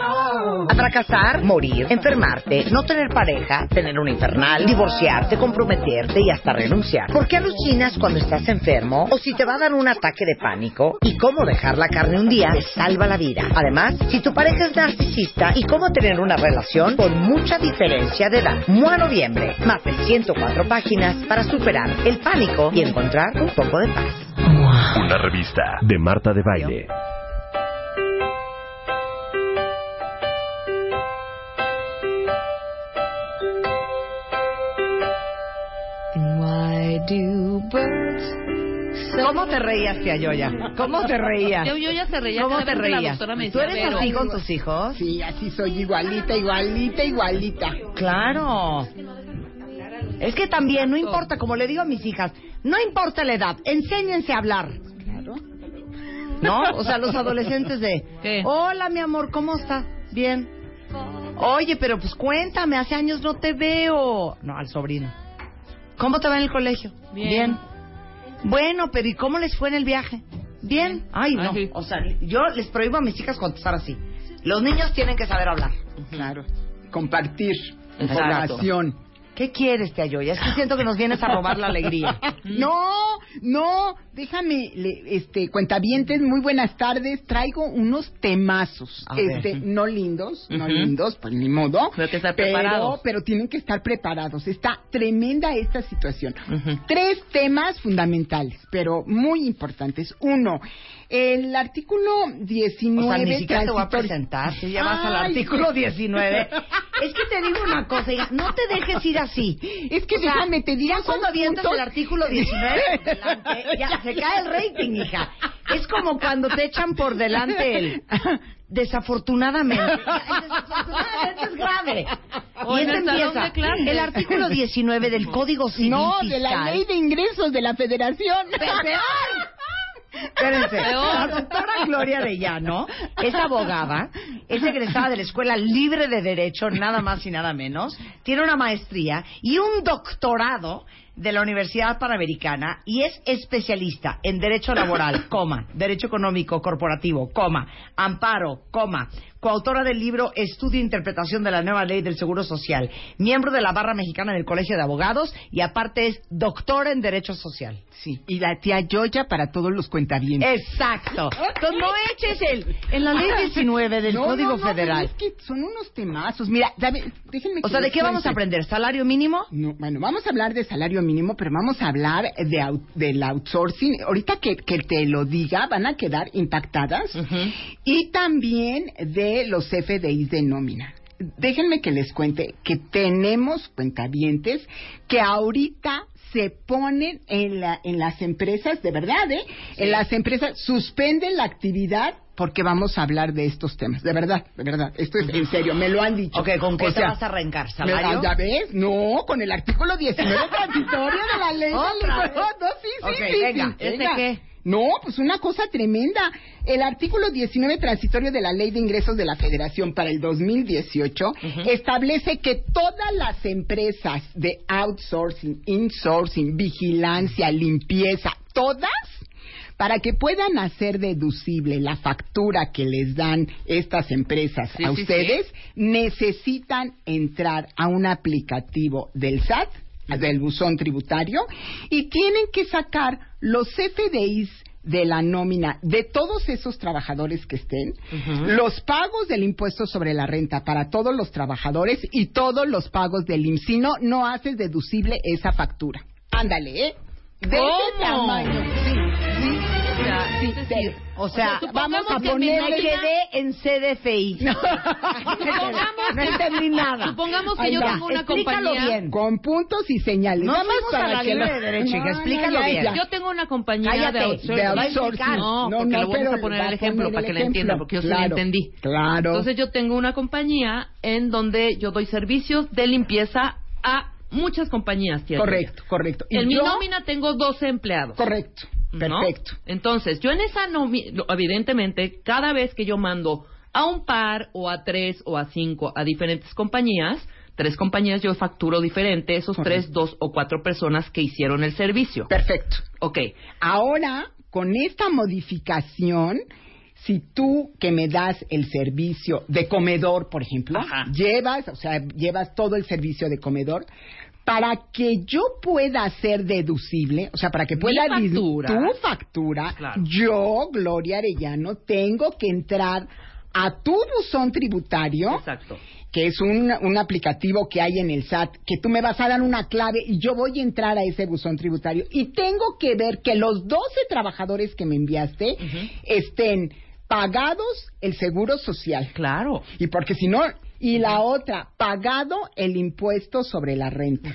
A fracasar, morir, enfermarte, no tener pareja, tener un infernal, divorciarte, comprometerte y hasta renunciar. ¿Por qué alucinas cuando estás enfermo? O si te va a dar un ataque de pánico. ¿Y cómo dejar la carne un día te salva la vida? Además, si tu pareja es narcisista y cómo tener una relación con mucha diferencia de edad. MOA Noviembre, más de 104 páginas para superar el pánico y encontrar un poco de paz. Una revista de Marta de Baile. ¿Cómo te reías, tía Yoya? ¿Cómo te reías? Yo, yo ya se reía. ¿Cómo te reías? ¿Tú eres así con tus hijos? Sí, así soy igualita, igualita, igualita. Claro. Es que también, no importa, como le digo a mis hijas, no importa la edad, enséñense a hablar. Claro. ¿No? O sea, los adolescentes de, ¿Qué? hola mi amor, ¿cómo estás? Bien. Oye, pero pues cuéntame, hace años no te veo. No, al sobrino. ¿Cómo te va en el colegio? Bien. Bueno, pero ¿y cómo les fue en el viaje? Bien. Ay, no. Ah, sí. O sea, yo les prohíbo a mis hijas contestar así. Los niños tienen que saber hablar. Claro. Compartir Exacto. información. ¿Qué quieres, tía Yoya? Es que siento que nos vienes a robar la alegría. No, no, déjame, le- este, cuentavientes, muy buenas tardes. Traigo unos temazos, A ver. este, no lindos, no lindos, pues ni modo. Pero que estar pero, preparados. pero tienen que estar preparados. Está tremenda esta situación. Tres temas fundamentales, pero muy importantes. Uno, el artículo 19 O sea, ni siquiera te voy a presentar. Si ya vas al artículo 19. Es que te digo una cosa, hija, no te dejes ir así. Es que O sea, déjame, te diré ya cuando avientas el artículo 19, adelante, ya se cae el rating, hija. Es como cuando te echan por delante el... Desafortunadamente. El desafortunadamente es grave. Y salón empieza. El artículo 19 del Código Civil No, de la ley de ingresos de la federación. Espérense. La doctora Gloria de Llano es abogada, es egresada de la Escuela Libre de Derecho, nada más y nada menos. Tiene una maestría y un doctorado de la Universidad Panamericana y es especialista en Derecho Laboral, coma, Derecho Económico Corporativo, coma, Amparo, coma, coautora del libro Estudio e Interpretación de la Nueva Ley del Seguro Social, miembro de la Barra Mexicana del Colegio de Abogados y aparte es doctora en Derecho Social. Sí, y la tía Yoya para todos los cuentavientes. Exacto. Entonces no eches el en la ley 19 del No, Código no, no, Federal. Es que son unos temazos. Mira, ¿sabe? déjenme O sea, ¿de qué vamos a aprender? ¿Salario mínimo? No, bueno, vamos a hablar de salario mínimo, pero vamos a hablar de out- del outsourcing. Ahorita que, que te lo diga, van a quedar impactadas. Y también de los FDIs de nómina. Déjenme que les cuente que tenemos cuentavientes que ahorita se ponen en, la, en las empresas, de verdad, ¿eh? En las empresas suspenden la actividad porque vamos a hablar de estos temas. De verdad, de verdad. Esto es en serio, me lo han dicho. Ok, ¿con qué O te sea, vas a arrancar? ¿Salario? ¿Ya ves? No, con el artículo 19 transitorio de la ley. ¿Otra? No, sí, sí, Ok, sí, venga, sí, ¿este venga. qué? No, pues una cosa tremenda. El artículo 19 transitorio de la Ley de Ingresos de la Federación para el 2018 establece que todas las empresas de outsourcing, insourcing, vigilancia, limpieza, todas para que puedan hacer deducible la factura que les dan estas empresas Sí, a sí, ustedes, necesitan entrar a un aplicativo del SAT, del buzón tributario, y tienen que sacar los FDIs de la nómina de todos esos trabajadores que estén, los pagos del impuesto sobre la renta para todos los trabajadores y todos los pagos del IMSS. Si no, haces deducible esa factura. Ándale, ¿eh? De ese ¿Cómo? tamaño. Sí, sí. O sea, Sí, decir, O sea, supongamos vamos a que me ponerle- quedé en CDFI. Supongamos no entendí nada. Supongamos que Ahí yo va. tengo una compañía. bien. Con puntos y señales. No más fuimos a para la que libre lo- de derecho, hija, explícalo bien. Yo tengo una compañía Cállate, de de outsourcing. a outsourcing. No, No, porque no, lo vamos a poner el ejemplo poner para que le entiendan, porque yo sí lo entendí. Claro. Entonces yo tengo una compañía en donde yo doy servicios de limpieza a muchas compañías, tía. Correcto, correcto. Y En mi nómina tengo 12 empleados. Correcto, ¿no? perfecto. Entonces, yo en esa nómina, evidentemente, cada vez que yo mando a un par o a tres o a cinco a diferentes compañías, tres compañías yo facturo diferente, esos Correcto. tres, dos o cuatro personas que hicieron el servicio. Perfecto. Ok, Ahora, con esta modificación, si tú que me das el servicio de comedor, por ejemplo, Ajá. llevas, o sea, llevas todo el servicio de comedor, para que yo pueda ser deducible, o sea, para que pueda factura. tu factura, Claro. yo, Gloria Arellano, tengo que entrar a tu buzón tributario exacto. que es un, un aplicativo que hay en el SAT, que tú me vas a dar una clave y yo voy a entrar a ese buzón tributario y tengo que ver que los 12 trabajadores que me enviaste estén pagados el seguro social. Claro. Y porque si no, y la otra, pagado el impuesto sobre la renta.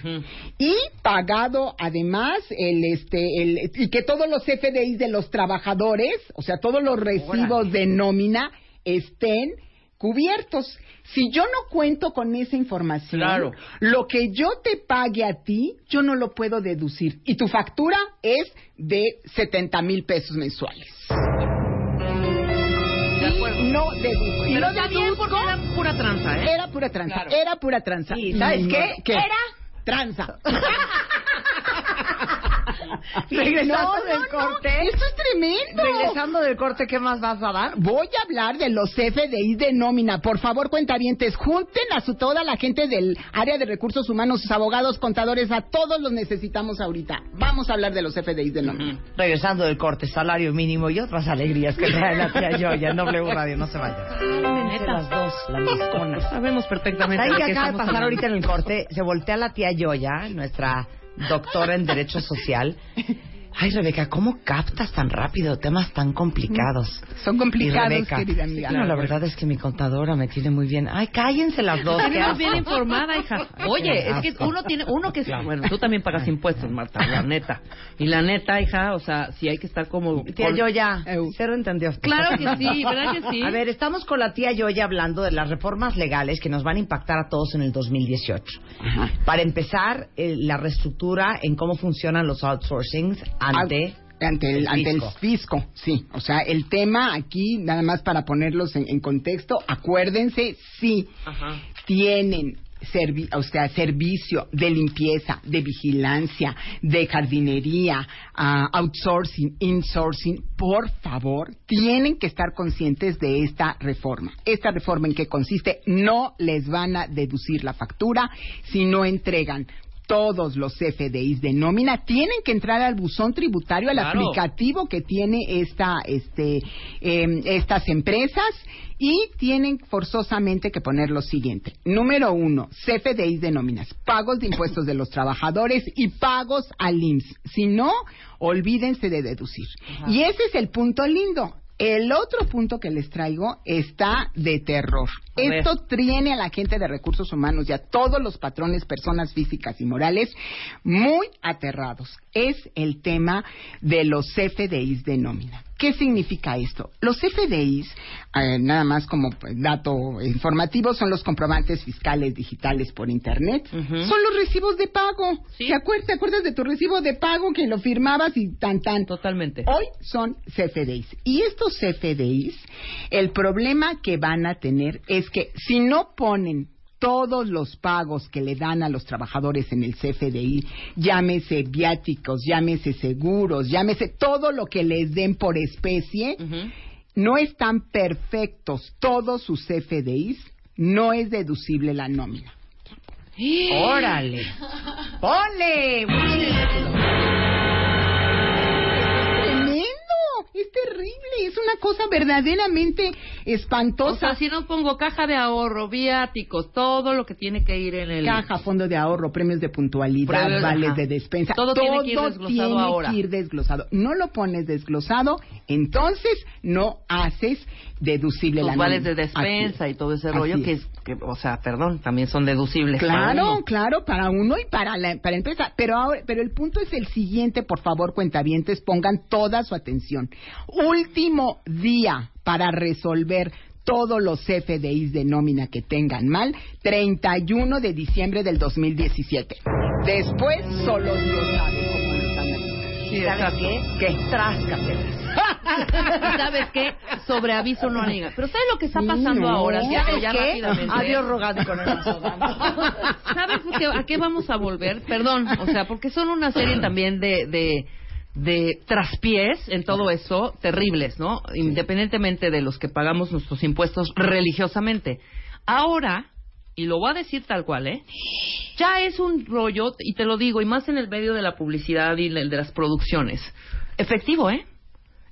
Y pagado además el este el y que todos los FDIs de los trabajadores, o sea, todos los recibos de nómina estén cubiertos. Si yo no cuento con esa información, Claro. lo que yo te pague a ti, yo no lo puedo deducir. Y tu factura es de 70 mil pesos mensuales. No deduzco. Y Pero no está bien porque era pura tranza, ¿eh? era pura tranza, Claro. era pura tranza. Sí, ¿sabes qué? no- Era tranza. Regresando No, del no, no, corte. Esto es tremendo. Regresando del corte, ¿qué más vas a dar? Voy a hablar de los FDIs de nómina. Por favor, cuentavientes, junten a su, toda la gente del área de recursos humanos, sus abogados, contadores, a todos los necesitamos ahorita. Vamos a hablar de los FDIs de nómina. Regresando del corte, salario mínimo y otras alegrías que trae la tía Yoya en W Radio. No se vayan. Las dos, la miscona. Sabemos perfectamente. ¿Saben qué acaba de pasar hablando. ahorita en el corte? Se voltea la tía Yoya, nuestra doctora en Derecho Social. Ay, Rebeca, ¿cómo captas tan rápido temas tan complicados? Son Y complicados, Rebeca, querida amiga. no, la verdad es que mi contadora me tiene muy bien. Ay, cállense las dos. Tenemos bien informada, hija. Oye, es que uno tiene, uno que bueno, tú también pagas impuestos, Marta, la neta. Y la neta, hija, o sea, sí hay que estar como Tía con- Yoya, cero entendió. Claro que sí, ¿verdad que sí? A ver, estamos con la tía Yoya hablando de las reformas legales que nos van a impactar a todos en el 2018. Para empezar, eh, la reestructura en cómo funcionan los outsourcings ante... Ante el, el ante el fisco. sí. O sea, el tema aquí, nada más para ponerlos en, en contexto, acuérdense, sí, Ajá. tienen servi- o sea, servicio de limpieza, de vigilancia, de jardinería, ah, outsourcing, insourcing, por favor, tienen que estar conscientes de esta reforma. Esta reforma en qué consiste, no les van a deducir la factura si no entregan todos los FDIs de nómina tienen que entrar al buzón tributario, al Claro. aplicativo que tiene esta, este, em, estas empresas y tienen forzosamente que poner lo siguiente. Número uno, CFDIs de nóminas, pagos de impuestos de los trabajadores y pagos al IMSS. Si no, olvídense de deducir. Y ese es el punto lindo. El otro punto que les traigo está de terror. A ver. Esto tiene a la gente de recursos humanos y a todos los patrones, personas físicas y morales, muy aterrados. Es el tema de los FDIs de nómina. ¿Qué significa esto? Los FDIs, eh, nada más como dato informativo, son los comprobantes fiscales digitales por Internet. Son los recibos de pago. Sí. ¿Te acuerdas, te acuerdas de tu recibo de pago que lo firmabas y tan tan? Totalmente. Hoy son CFDIs. Y estos CFDIs, el problema que van a tener es que si no ponen todos los pagos que le dan a los trabajadores en el CFDI, llámese viáticos, llámese seguros, llámese todo lo que les den por especie, no están perfectos todos sus CFDIs, no es deducible la nómina. ¡Órale! ¡Ponle! Es terrible, es una cosa verdaderamente O espantosa. sea, si no pongo caja de ahorro, viáticos, todo lo que tiene que ir en el... Caja, fondo de ahorro, premios de puntualidad, vales ajá. de despensa. Todo tiene que ir desglosado tiene ahora. que ir desglosado. No lo pones desglosado, entonces no haces deducible Los la vales de despensa y todo ese Así rollo es. que, es- que, o sea, perdón, también son deducibles. para Claro, uno. claro, para uno y para la, para la empresa. Pero ahora, pero el punto es el siguiente, por favor, cuentavientes, pongan toda su atención. Último día para resolver todos los FDIs de nómina que tengan mal, 31 de diciembre del 2017. Después, solo Dios sabe cómo lo están haciendo. ¿Y sabes qué? ¿Qué? Tráscatelas. ¿Y ¿Sabes qué? Sobre aviso no amiga. Pero ¿sabes lo que está pasando no. ahora? ¿Sabes ya qué? rápidamente. Adiós rogando con el. ¿Sabes qué- a qué vamos a volver? Perdón, o sea, porque son una serie también de, de, de traspiés en todo eso terribles, ¿no? Independientemente de los que pagamos nuestros impuestos religiosamente. Ahora, y lo voy a decir tal cual, ¿eh? Ya es un rollo, y te lo digo, y más en el medio de la publicidad y el de las producciones. Efectivo, ¿eh?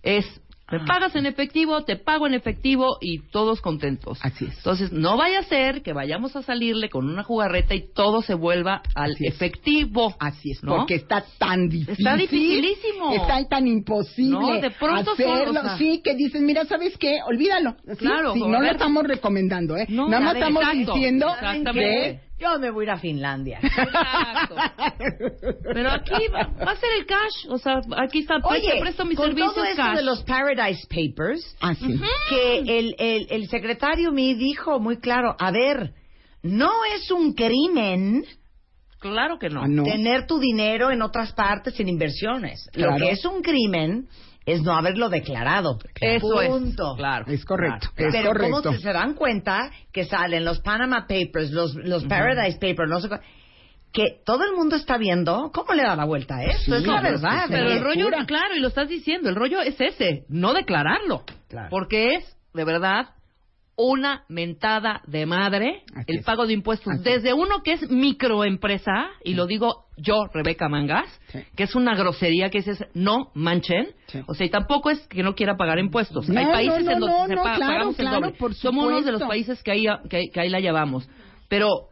Es, me pagas en efectivo, te pago en efectivo y todos contentos. Así es. Entonces, no vaya a ser que vayamos a salirle con una jugarreta y todo se vuelva al Así efectivo. Así es, ¿no? porque está tan difícil. Está dificilísimo. Está tan imposible. No, de pronto hacerlo. son, o sea- sí, que dices, mira, ¿sabes qué? Olvídalo. Sí, Claro, sí, no lo estamos recomendando, ¿eh? No, Nada estamos Exacto, diciendo que... Yo me voy a ir a Finlandia. Exacto. Pero aquí va, va a ser el cash. O sea, aquí está, Oye, te presto mis con servicios todo esto cash. de los Paradise Papers, Ah, sí. que el, el, el secretario me dijo muy claro, a ver, no es un crimen Claro que no. Ah, no. tener tu dinero en otras partes en inversiones. Claro. Lo que es un crimen es no haberlo declarado. Eso Punto. es. Claro. Es correcto, Claro. es Pero correcto. ¿cómo se, se dan cuenta que salen los Panama Papers, los, los Paradise Papers, no sé que todo el mundo está viendo cómo le da la vuelta a esto? es la verdad. sí, Pero ¿eh? el rollo, claro, y lo estás diciendo, el rollo es ese, no declararlo. Claro. Porque es, de verdad, una mentada de madre Así el es. pago de impuestos. Así Desde uno que es microempresa, y lo digo yo, Rebeca Mangas, Sí. que es una grosería que es no manchen. Sí. O sea, y tampoco es que no quiera pagar impuestos. No, hay países no, en no, donde no, se no, paga- claro, pagamos el claro, doble. por Somos uno de los países que ahí, que, que ahí la llevamos. Pero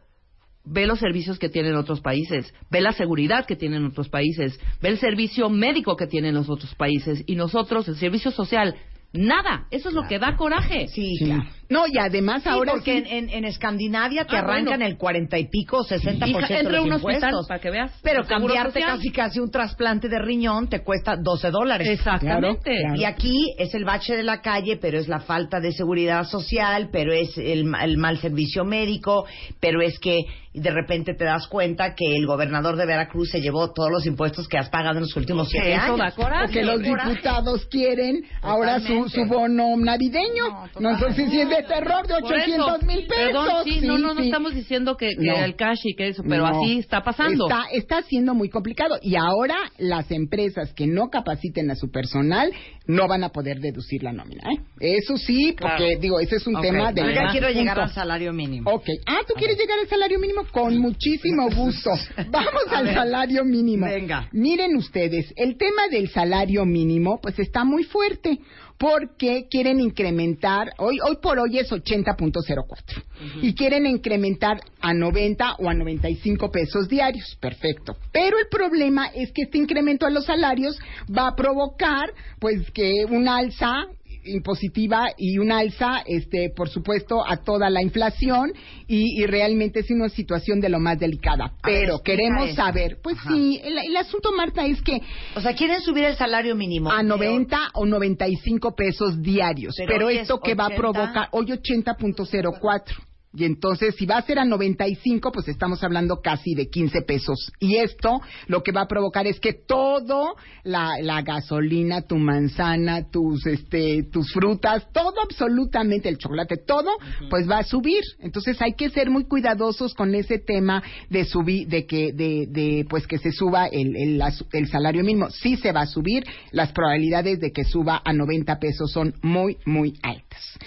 ve los servicios que tienen otros países, ve la seguridad que tienen otros países, ve el servicio médico que tienen los otros países y nosotros el servicio social nada. Eso es lo que da coraje. Sí, Sí. claro. No, y además Sí, ahora porque sí- en, en, Escandinavia te Ah, arrancan bueno. el cuarenta y pico, 60% Hija, de entra a los un hospital impuestos. para que veas. Pero cambiarte social. casi casi un trasplante de riñón te cuesta 12 dólares. Exactamente. Claro, claro. Y aquí es el bache de la calle, pero es la falta de seguridad social, pero es el, el mal servicio médico, pero es que de repente te das cuenta que el gobernador de Veracruz se llevó todos los impuestos que has pagado en los últimos siete años. da coraje. Porque los Coraje. diputados quieren ahora su, su bono navideño. No, entonces si es de terror de Por 800 eso, mil pesos. Perdón, sí, no, no, no sí. estamos diciendo que, que No. el cash y que eso, pero No. así está pasando. Está, está siendo muy complicado. Y ahora las empresas que no capaciten a su personal no van a poder deducir la nómina. ¿eh? Eso sí, porque Claro. digo, ese es un tema de... Oiga, quiero llegar punto. al salario mínimo. Ok. Ah, ¿tú quieres llegar al salario mínimo? Con muchísimo gusto. Vamos al ver. salario mínimo. Venga. Miren ustedes, el tema del salario mínimo, pues está muy fuerte. Porque quieren incrementar, hoy, hoy por hoy es 80.04. Y quieren incrementar a 90 o a 95 pesos diarios. Perfecto. Pero el problema es que este incremento a los salarios va a provocar, pues, que un alza impositiva y un alza, este, por supuesto, a toda la inflación y, y realmente es una situación de lo más delicada. Ver, Pero explica queremos saber, pues Ajá. sí, el, el asunto, Marta, es que O sea, quieren subir el salario mínimo. a pero- 90 o 95 pesos diarios. Pero Pero, hoy es esto que va a 80. provocar, hoy 80.04. Y entonces, si va a ser a 95, pues estamos hablando casi de 15 pesos. Y esto lo que va a provocar es que todo, la, la gasolina, tu manzana, tus, este, tus frutas, todo absolutamente, el chocolate, todo, pues va a subir. Entonces hay que ser muy cuidadosos con ese tema de subir, de que, de, de, pues que se suba el, el, la- el salario mínimo. Sí se va a subir, las probabilidades de que suba a 90 pesos son muy, muy altas.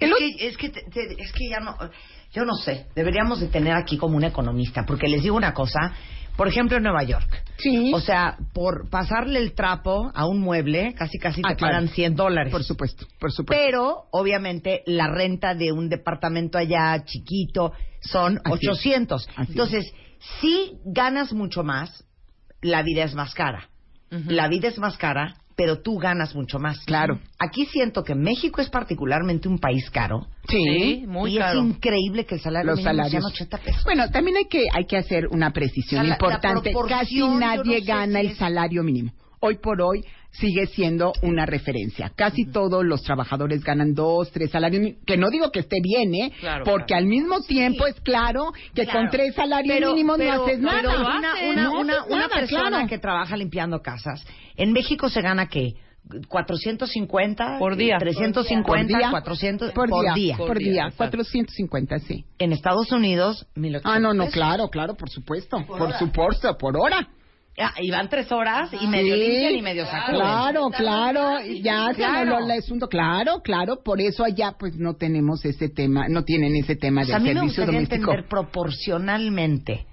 Es que, es que, te- te- es que ya no, yo no sé, deberíamos de tener aquí como un economista, porque les digo una cosa, por ejemplo en Nueva York, Sí. o sea, por pasarle el trapo a un mueble, casi casi te Ah, claro. pagan 100 dólares. Por supuesto, por supuesto. Pero, obviamente, la renta de un departamento allá chiquito son Así es. 800. Así es. Entonces, si ganas mucho más, la vida es más cara. La vida es más cara, pero tú ganas mucho más. Claro. Aquí siento que México es particularmente un país caro. Sí, muy y caro. es increíble que el salario los mínimo salarios. sean 80 pesos. Bueno, también hay que hay que hacer una precisión importante. Casi nadie no sé gana si el salario mínimo. Hoy por hoy sigue siendo una referencia. Casi todos los trabajadores ganan dos, tres salarios, mínimos, que no digo que esté bien, ¿eh? Claro, Porque claro. al mismo tiempo es claro que Claro. con tres salarios Pero- mínimos pero- no haces pero nada. lo una, una, No una, haces una nada, persona claro. que trabaja limpiando casas, en México se gana qué? 450 Por día. 350 por día, 400 por día, Por por día, día, exacto. 450, sí. En Estados Unidos 1800 Ah, no, no, pesos. claro, claro, por supuesto, por, supuesto, por hora. Ah, y van tres horas y medio Sí, limpian y medio sacuden. Claro, claro, ya se Claro. el asunto, claro, claro, por eso allá pues no tenemos ese tema, no tienen ese tema O de sea, a mí me servicio gustaría doméstico. entender proporcionalmente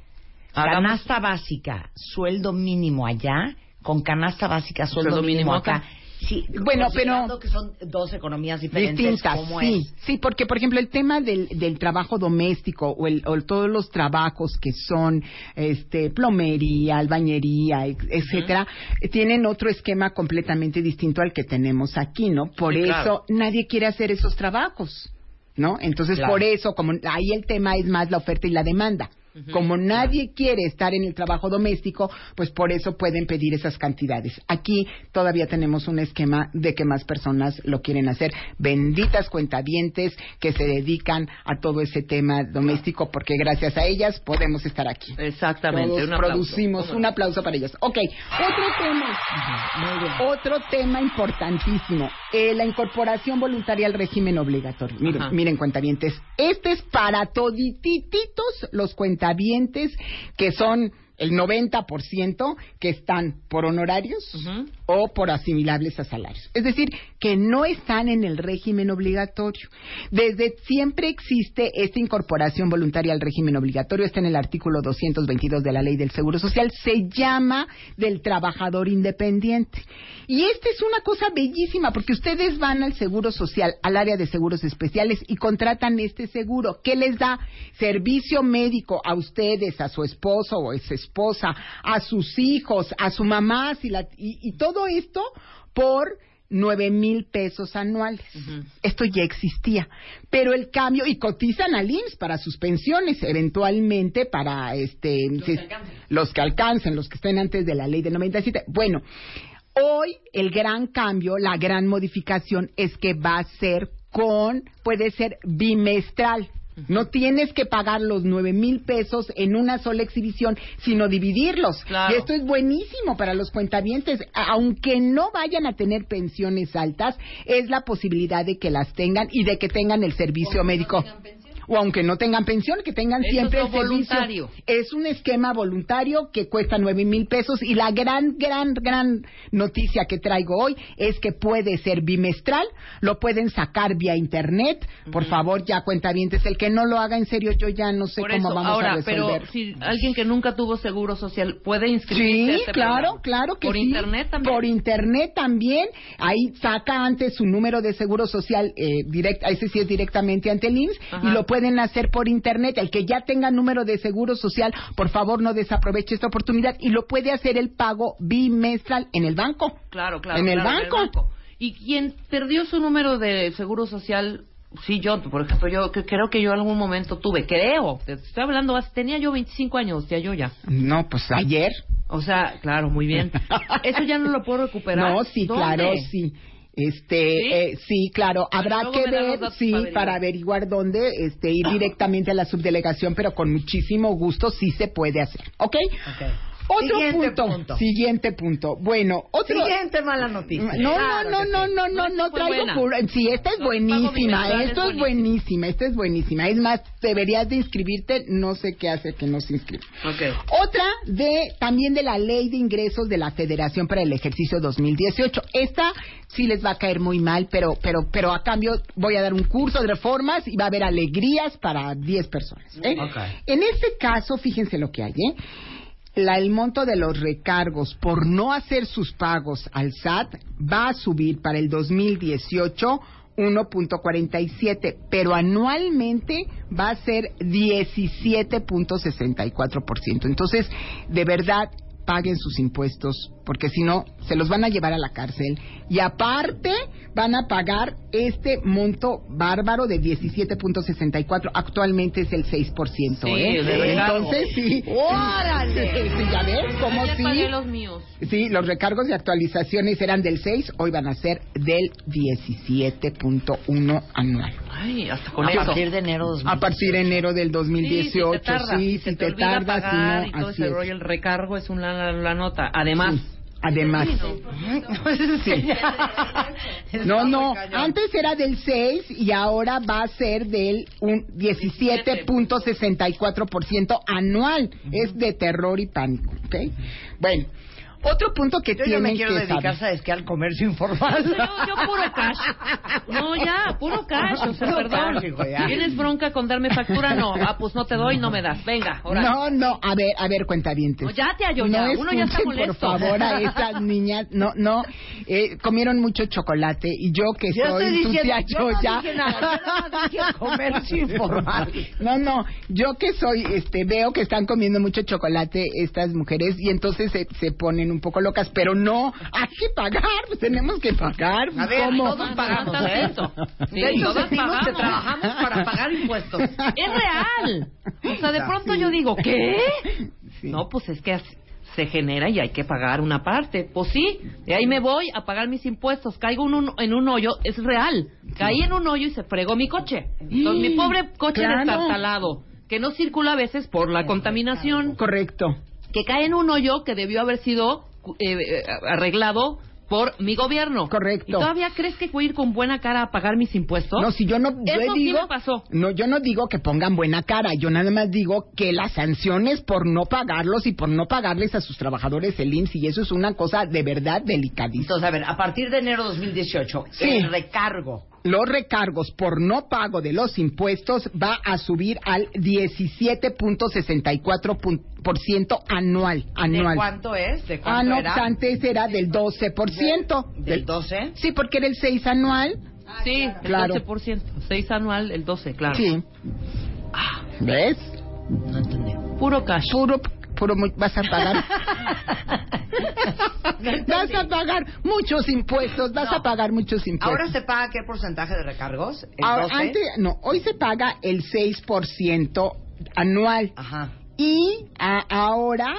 Hagamos- canasta básica, sueldo mínimo allá, con canasta básica, sueldo, Sueldo mínimo mínimo acá. acá. Bueno, Sí, pero- considerando que son dos economías diferentes, distintas, ¿cómo sí, es? sí, porque por ejemplo el tema del, del trabajo doméstico o, el, o todos los trabajos que son este plomería, albañería, etcétera, tienen otro esquema completamente distinto al que tenemos aquí, ¿no? Por Sí, eso claro. nadie quiere hacer esos trabajos, ¿no? Entonces Claro. por eso como ahí el tema es más la oferta y la demanda. Como nadie quiere estar en el trabajo doméstico, pues por eso pueden pedir esas cantidades. Aquí todavía tenemos un esquema de que más personas lo quieren hacer. Benditas cuentavientes que se dedican a todo ese tema doméstico, porque gracias a ellas podemos estar aquí. Exactamente. Todos un aplauso. producimos un aplauso para ellas. Ok, otro tema. Otro tema importantísimo, eh, la incorporación voluntaria al régimen obligatorio. Miren, miren cuentavientes, este es para toditititos los cuentavientes que son el 90% que están por honorarios Ujú. O por asimilables a salarios. Es decir, que no están en el régimen obligatorio. Desde siempre existe esta incorporación voluntaria al régimen obligatorio, está en el artículo 222 de la Ley del Seguro Social, se llama del trabajador independiente. Y esta es una cosa bellísima porque ustedes van al Seguro Social, al área de seguros especiales y contratan este seguro que les da servicio médico a ustedes, a su esposo o su esposa, a sus hijos, a su mamá si la- y, y todo esto por nueve mil pesos anuales. Esto ya existía. Pero el cambio, y cotizan al IMSS para sus pensiones, eventualmente para este si- los que alcancen, los que estén antes de la ley del 97. Bueno, hoy el gran cambio, la gran modificación es que va a ser con, puede ser bimestral. No tienes que pagar los nueve mil pesos en una sola exhibición, sino dividirlos. Claro. Y esto es buenísimo para los cuentavientes. Aunque no vayan a tener pensiones altas, es la posibilidad de que las tengan y de que tengan el servicio médico. O aunque no tengan pensión, que tengan Eso siempre es el lo servicio. voluntario. Es un esquema voluntario que cuesta nueve mil pesos y la gran, gran, gran noticia que traigo hoy es que puede ser bimestral, lo pueden sacar vía internet. Por favor, ya cuentavientes, el que no lo haga en serio, yo ya no sé Por cómo eso, vamos ahora, a resolver. pero si alguien que nunca tuvo seguro social puede inscribirse Sí, a este claro, programa? claro que Por sí. internet también. Por internet también. Ahí saca antes su número de seguro social, eh, direct, ese sí es directamente ante el IMSS, Ajá. y lo pueden hacer por internet. El que ya tenga número de seguro social, por favor no desaproveche esta oportunidad y lo puede hacer el pago bimestral en el banco. Claro, claro. En el claro, banco. Y quien perdió su número de seguro social, sí, yo, por ejemplo, yo que- creo que yo en algún momento tuve, creo, estoy hablando, tenía yo 25 años, ya yo ya. No, pues ayer. O sea, claro, muy bien. Eso ya no lo puedo recuperar. No, sí, ¿Dónde? claro, sí. Este, ¿Sí? eh, sí, claro, habrá que ver, sí, para para averiguar dónde, este, ir directamente a la subdelegación, pero con muchísimo gusto sí se puede hacer, ¿ok? Otro Siguiente punto, punto. siguiente punto. Bueno, otro. Siguiente mala noticia. No, Claro no, no, no, no, no, no traigo pura. Sí, esta es buenísima. Esto es buenísima, esta es buenísima. Es más, deberías de inscribirte. No sé qué hace que no se inscribe. Ok. Otra de también de la Ley de Ingresos de la Federación para el ejercicio 2018. Esta sí les va a caer muy mal, pero pero pero a cambio voy a dar un curso de reformas y va a haber alegrías para 10 personas. ¿eh? Ok. En este caso, fíjense lo que hay, ¿eh? La- el monto de los recargos por no hacer sus pagos al SAT va a subir para el 2018 1.47, pero anualmente va a ser 17.64%. Entonces, de verdad, paguen sus impuestos, porque si no, se los van a llevar a la cárcel. Y aparte, van a pagar este monto bárbaro de 17.64. Actualmente es el 6%, Sí, ¿eh? de. Entonces, sí. ¡Órale! Sí, ¿Ya ves? ¿Cómo Ya sí? los míos. Sí, los recargos y actualizaciones eran del 6, hoy van a ser del 17.1 anual. Ay, hasta con A eso. partir de enero 2000. A partir de enero del 2018, Sí, si te tarda, sí, si si te, te si pagar no, y todo así ese es. rollo, el recargo es una la, la nota. Además, Sí, Además. Sí. No, no, antes era del 6 y ahora va a ser del un 17.64% anual. Es de terror y pánico, ¿ok? Bueno, otro punto que Yo ya tienen me quiero que dedicar, saber. ¿sabes qué? Al comercio informal. yo, yo puro cash. No, ya, puro cash. O sea, Puro perdón. cash, hijo, ya. ¿Tienes bronca con darme factura? No. Ah, pues no te doy, no me das. Venga, ahora. No, no, a ver, a ver, cuentavientes. No, ya, yo no ya. Uno ya está molesto. por favor, a estas niñas. No, no, eh, comieron mucho chocolate y yo que Yo soy tu tía yo no dije nada, yo más dije comercio informal. No, no, yo que soy, este, veo que están comiendo mucho chocolate estas mujeres y entonces se, se ponen un poco locas, pero no, hay que pagar, pues tenemos que pagar. A ver, ¿cómo? todos pagamos, ¿eh? Sí, de hecho, todos que pagamos. trabajamos para pagar impuestos. Es real. O sea, de pronto yo digo, ¿qué? Sí. No, pues es que así se genera y hay que pagar una parte. Pues sí, de ahí me voy a pagar mis impuestos. Caigo en un, en un hoyo, es real. Caí en un hoyo y se fregó mi coche. Entonces, mi pobre coche Claro. destartalado, que no circula a veces por la contaminación, Correcto. Que cae en un hoyo que debió haber sido eh, eh, arreglado por mi gobierno. Correcto. ¿Y todavía crees que voy a ir con buena cara a pagar mis impuestos? No, si yo no, yo Eso sí digo, me pasó. no, yo no digo que pongan buena cara, yo nada más digo que las sanciones por no pagarlos y por no pagarles a sus trabajadores el IMSS y eso es una cosa de verdad delicadísima. Entonces, a ver, a partir de enero 2018, Sí. el recargo Los recargos por no pago de los impuestos va a subir al 17.64% anual, ¿De anual. cuánto es? ¿De Ah, cuánto no, era? antes era del 12%. ¿Del 12? Sí, porque era el 6 anual. Sí, el Claro. 12%. 6 anual, el 12, claro. Sí. ¿Ves? No entendí. Puro cash. Puro, puro, mu- vas a pagar. vas a pagar muchos impuestos, vas No. a pagar muchos impuestos. ¿Ahora se paga qué porcentaje de recargos? ¿El Ahora, 12? antes, no, hoy se paga el 6% anual. Ajá. Y a- ahora,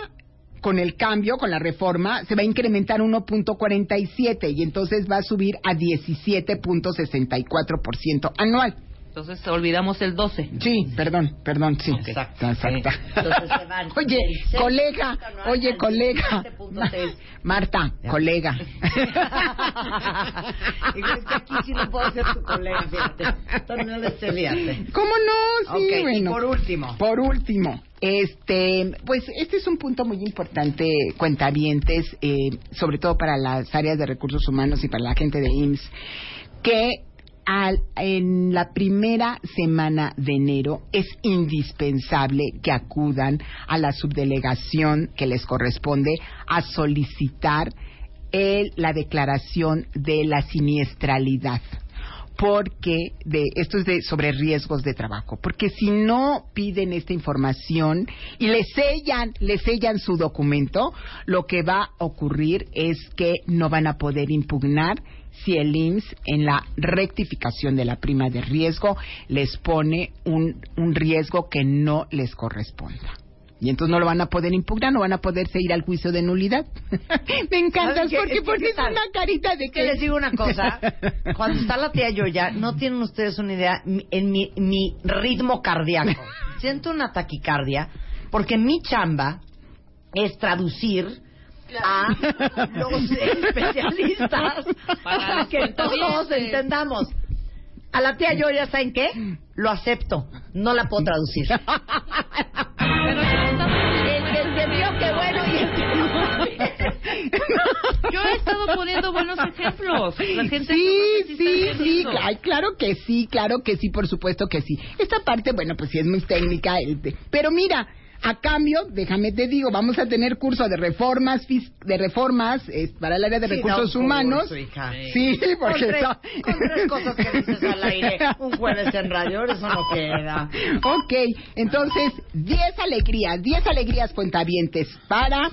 con el cambio, con la reforma, se va a incrementar 1.47 y entonces va a subir a 17.64% anual. Entonces olvidamos el 12. Sí, perdón, perdón, sí. Exacto. Exacto. Entonces se van Oye, colega, oye, colega. 17.6. Marta, colega. Y es que aquí sí no puedo ser tu colega, fíjate. No. ¿Cómo no? Sí, Ok, y bueno. por último. Por último, este, pues este es un punto muy importante, cuentavientes, eh, sobre todo para las áreas de recursos humanos y para la gente de IMSS, que al- en la primera semana de enero es indispensable que acudan a la subdelegación que les corresponde a solicitar el- la declaración de la siniestralidad. Porque de esto es de sobre riesgos de trabajo, porque si no piden esta información y le sellan, le sellan su documento, lo que va a ocurrir es que no van a poder impugnar si el IMSS en la rectificación de la prima de riesgo les pone un, un riesgo que no les corresponda. Y entonces no lo van a poder impugnar, no van a poderse ir al juicio de nulidad. Me encantas ¿Saben qué? porque Es que, una carita de Es que les digo una cosa, cuando está la tía Yoya, no tienen ustedes una idea en mi, mi ritmo cardíaco. Siento una taquicardia porque mi chamba es traducir a los especialistas Para que todos entendamos. A la tía Yoya, ¿saben qué? Lo acepto, no la puedo traducir. Pero yo El que bueno, y el que no. Yo he estado poniendo buenos ejemplos. La gente Sí, yo sí, sí, ay, claro que sí, claro que sí, por supuesto que sí. Esta parte, bueno, pues sí es muy técnica, este, pero mira, a cambio, déjame te digo, vamos a tener curso de reformas, de reformas eh, para el área de Sí, recursos un humanos. curso, hija. Sí, Con porque tres, está- con tres cosas que dices al aire un jueves en radio, eso no queda. Ok, entonces, 10 alegrías, 10 alegrías cuentavientes para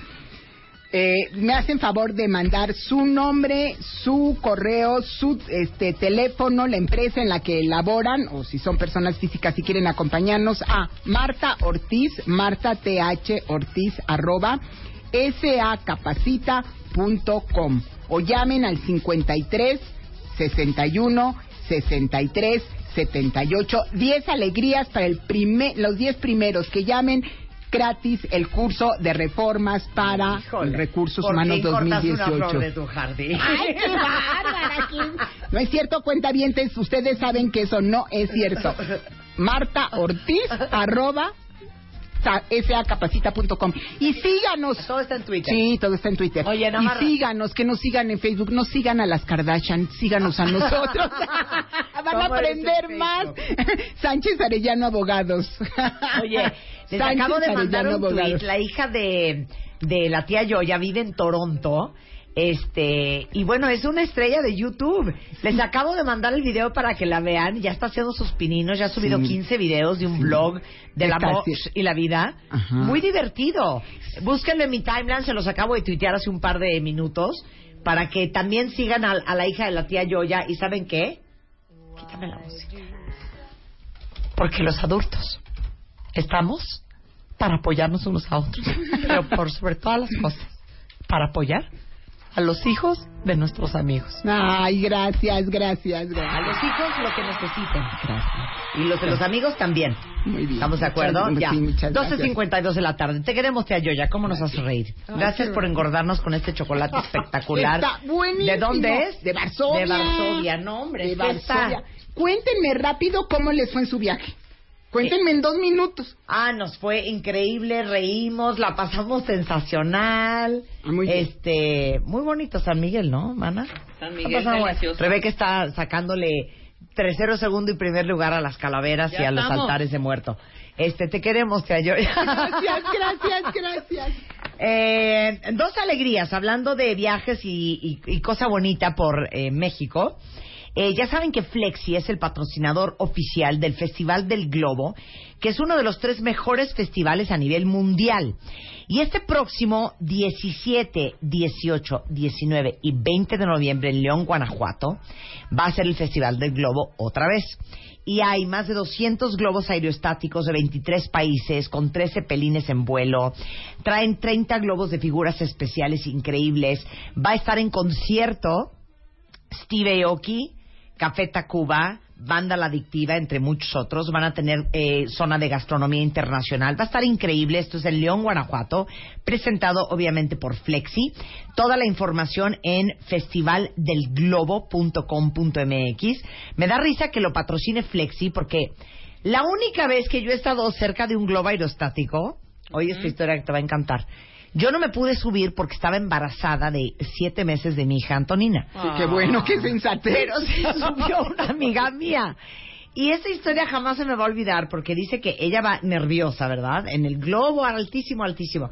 eh, me hacen favor de mandar su nombre, su correo, su este teléfono, la empresa en la que elaboran, o si son personas físicas y quieren acompañarnos, a Marta Ortiz, Marta TH Ortiz, arroba, sacapacita.com o llamen al 53 61 63 78. 10 alegrías para el primer, los 10 primeros que llamen gratis el curso de reformas para Híjole, recursos humanos fin cortas 2018. una flor de tu jardín. ¡Ay, qué bárbara! No es cierto, cuentavientes. Ustedes saben que eso no es cierto. Marta Ortiz, arroba, sa- sacapacita.com. Y síganos. Todo está en Twitter. Sí, todo está en Twitter. Oye, y Navarra. síganos, que nos sigan en Facebook, no sigan a las Kardashian, síganos a nosotros. Van a ¿Cómo eres aprender en más. Sánchez Arellano Abogados. Oye, les Sánchez acabo de mandar Arellano un tweet. La hija de, de la tía Yoya vive en Toronto. Este, y bueno, es una estrella de YouTube. Les acabo de mandar el video para que la vean. Ya está haciendo sus pininos, ya ha subido Sí. 15 videos de un blog del Está amor así. y la vida. Ajá. Muy divertido. Búsquenlo en mi timeline, se los acabo de tuitear hace un par de minutos. Para que también sigan a, a la hija de la tía Yoya. ¿Y saben qué? Quítame la música. Porque los adultos estamos para apoyarnos unos a otros, pero por sobre todas las cosas, para apoyar a los hijos de nuestros amigos. Ay, gracias, gracias, A gracias. los hijos lo que necesiten. Gracias. Y los de los amigos también. Muy bien. ¿Estamos de acuerdo? Muchas- ya. sí, muchas gracias. 12.52 de la tarde. Te queremos, tía Yoya. ¿Cómo nos haces reír? Gracias por engordarnos con este chocolate espectacular. Está buenísimo. ¿De dónde es? De Varsovia. De Varsovia. No, hombre. De está- Varsovia. Cuéntenme rápido cómo les fue en su viaje. Cuéntenme en dos minutos. Ah, nos fue increíble, reímos, la pasamos sensacional. Ah, muy bien. Este, muy bonito San Miguel, ¿no, mana? San Miguel, delicioso. Rebeca está sacándole tercero, segundo y primer lugar a las calaveras Ya y a los altares de muerto. Este, te queremos, te yo. Gracias, gracias, gracias. Eh, dos alegrías, hablando de viajes y, y- y cosa bonita por eh, México. Eh, ya saben que Flexi es el patrocinador oficial del Festival del Globo, que es uno de los tres mejores festivales a nivel mundial. Y este próximo 17, 18, 19 y 20 de noviembre en León, Guanajuato, va a ser el Festival del Globo otra vez. Y hay más de 200 globos aerostáticos de 23 países con 13 pelines en vuelo. Traen 30 globos de figuras especiales increíbles. Va a estar en concierto Steve Aoki, Café Tacuba, Banda La Adictiva, entre muchos otros. Van a tener eh, zona de gastronomía internacional. Va a estar increíble. Esto es en León, Guanajuato. Presentado, obviamente, por Flexi. Toda la información en festivaldelglobo.com.mx. Me da risa que lo patrocine Flexi porque la única vez que yo he estado cerca de un globo aerostático, oye esta historia que te va a encantar. Yo no me pude subir porque estaba embarazada de siete meses de mi hija Antonina. Sí, qué bueno, qué sensatez. Pero se subió una amiga mía. Y esa historia jamás se me va a olvidar porque dice que ella va nerviosa, ¿verdad? En el globo altísimo, altísimo.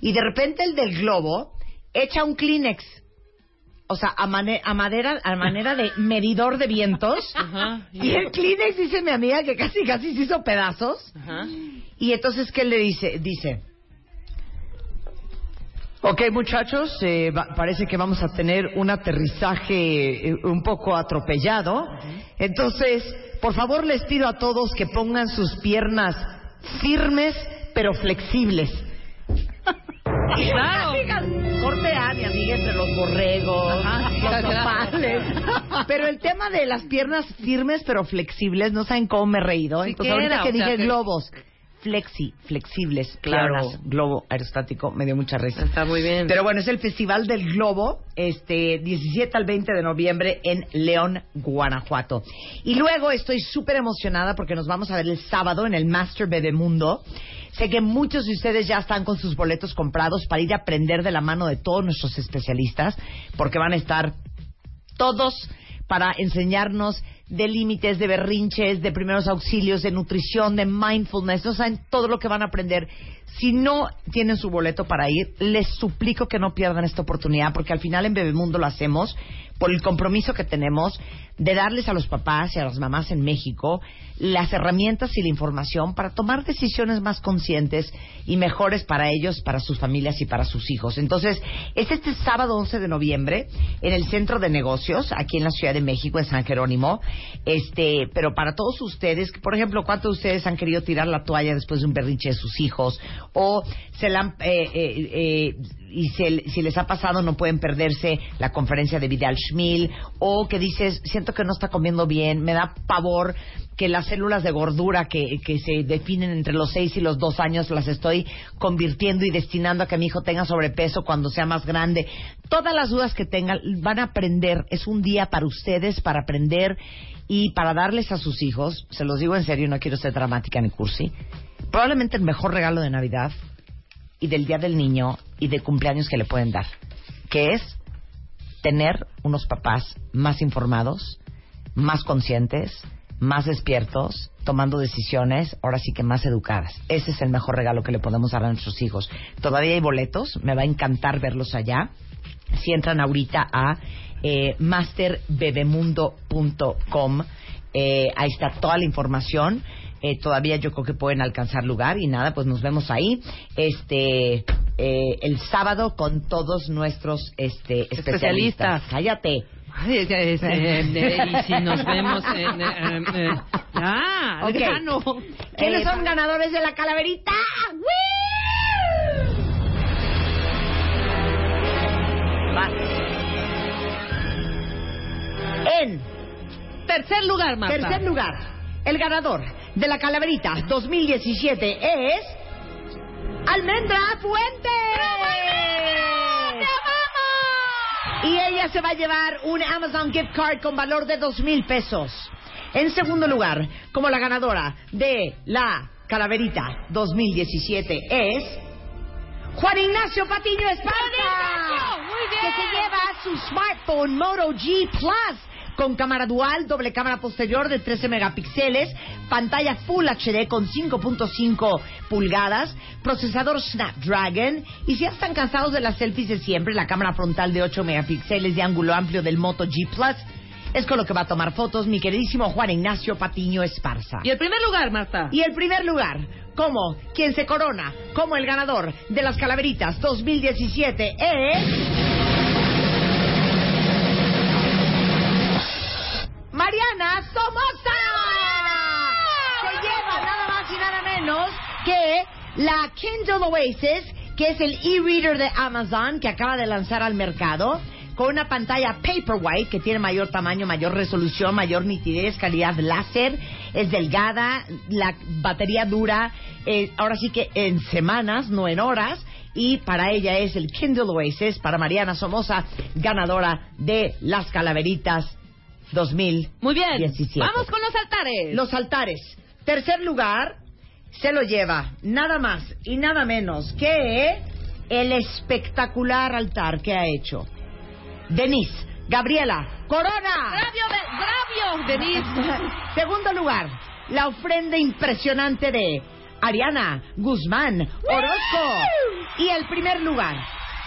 Y de repente el del globo echa un Kleenex. O sea, a, mane- a madera, a manera de medidor de vientos. Ajá. Y el Kleenex dice mi amiga que casi, casi se hizo pedazos. Ajá. Y entonces, ¿qué le dice? Dice, ok muchachos, eh, va- parece que vamos a tener un aterrizaje eh, un poco atropellado. Entonces, por favor les pido a todos que pongan sus piernas firmes pero flexibles. Claro. Corte A, mi amiga, entre los borregos, Ajá, los nopales. Pero el tema de las piernas firmes pero flexibles, no saben cómo me he reído. Entonces, ¿qué ahorita que dije que- globos, flexi, flexibles, Claro. globo aerostático, me dio mucha risa. Está muy bien. Pero bueno, es el Festival del Globo, este 17 al 20 de noviembre en León, Guanajuato. Y luego estoy súper emocionada porque nos vamos a ver el sábado en el Master Bebemundo. Sé que muchos de ustedes ya están con sus boletos comprados para ir a aprender de la mano de todos nuestros especialistas, porque van a estar todos para enseñarnos de límites, de berrinches, de primeros auxilios, de nutrición, de mindfulness. No saben todo lo que van a aprender Si no tienen su boleto para ir, les suplico que no pierdan esta oportunidad, porque al final en Bebemundo lo hacemos por el compromiso que tenemos de darles a los papás y a las mamás en México las herramientas y la información para tomar decisiones más conscientes y mejores para ellos, para sus familias y para sus hijos. Entonces, es este sábado 11 de noviembre en el Centro de Negocios, aquí en la Ciudad de México, en San Jerónimo. Este, pero para todos ustedes, por ejemplo, ¿cuántos de ustedes han querido tirar la toalla después de un berrinche de sus hijos? O se la eh, eh, eh, y si, si, les ha pasado no pueden perderse la conferencia de Vidal Schmil o que dices, siento que no está comiendo bien, me da pavor que las células de gordura que, que se definen entre los 6 y los 2 años las estoy convirtiendo y destinando a que mi hijo tenga sobrepeso cuando sea más grande. Todas las dudas que tengan van a aprender. Es un día para ustedes, para aprender y para darles a sus hijos, se los digo en serio, no quiero ser dramática ni cursi, probablemente el mejor regalo de Navidad y del Día del Niño y de cumpleaños que le pueden dar, que es tener unos papás más informados, más conscientes, más despiertos, tomando decisiones, ahora sí que más educadas. Ese es el mejor regalo que le podemos dar a nuestros hijos. Todavía hay boletos, me va a encantar verlos allá. Si entran ahorita a eh, masterbebemundo.com, eh, ahí está toda la información. Eh, todavía yo creo que pueden alcanzar lugar y nada, pues nos vemos ahí este eh, el sábado con todos nuestros este especialistas. Cállate. Ay, este, y si nos vemos en... Eh, ah, okay. no. ¿Quiénes son ganadores de la calaverita? Va. En tercer lugar, Marta. tercer lugar, el ganador de la calaverita 2017 es Almendra Fuente. Y ella se va a llevar un Amazon gift card con valor de dos mil pesos. En segundo lugar, como la ganadora de la calaverita 2017 es Juan Ignacio Patiño Esparza. Muy bien. Que se lleva su smartphone Moto G Plus con cámara dual, doble cámara posterior de 13 megapíxeles, pantalla Full HD con 5.5 pulgadas, procesador Snapdragon y si ya están cansados de las selfies de siempre, la cámara frontal de 8 megapíxeles de ángulo amplio del Moto G Plus es con lo que va a tomar fotos mi queridísimo Juan Ignacio Patiño Esparza. Y el primer lugar, Marta. Y el primer lugar, como quien se corona como el ganador de las calaveritas 2017 es... la Kindle Oasis, que es el e-reader de Amazon que acaba de lanzar al mercado, con una pantalla Paperwhite que tiene mayor tamaño, mayor resolución, mayor nitidez, calidad láser, es delgada, la batería dura, eh, ahora sí que en semanas, no en horas, y para ella es el Kindle Oasis, para Mariana Somoza, ganadora de las calaveritas 2017. Muy bien. Vamos con los altares. Los altares. Tercer lugar se lo lleva nada más y nada menos que el espectacular altar que ha hecho Denise Gabriela Corona. Gravio, Gravio, Denise. Segundo lugar, la ofrenda impresionante de Ariana Guzmán Orozco. Y el primer lugar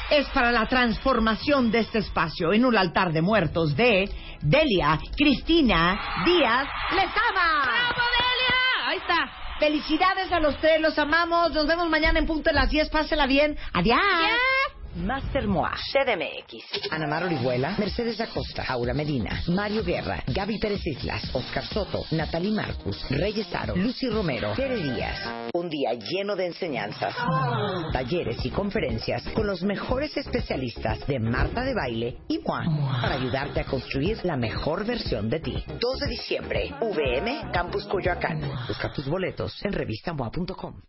es para la transformación de este espacio en un altar de muertos de Delia Cristina Díaz Lezama. ¡Bravo, Delia! Ahí está. Felicidades a los tres, los amamos. Nos vemos mañana en punto de las 10. Pásela bien. Adiós. Master Moa, CDMX, Ana Mar Orihuela, Mercedes Acosta, Aura Medina, Mario Guerra, Gaby Pérez Islas, Oscar Soto, Natalie Marcus, Reyes Aro, Lucy Romero, Tere Díaz. Un día lleno de enseñanzas, talleres y conferencias con los mejores especialistas de Marta de Baile y Moa para ayudarte a construir la mejor versión de ti. 2 de diciembre, VM Campus Coyoacán. Busca tus boletos en revistamoa.com.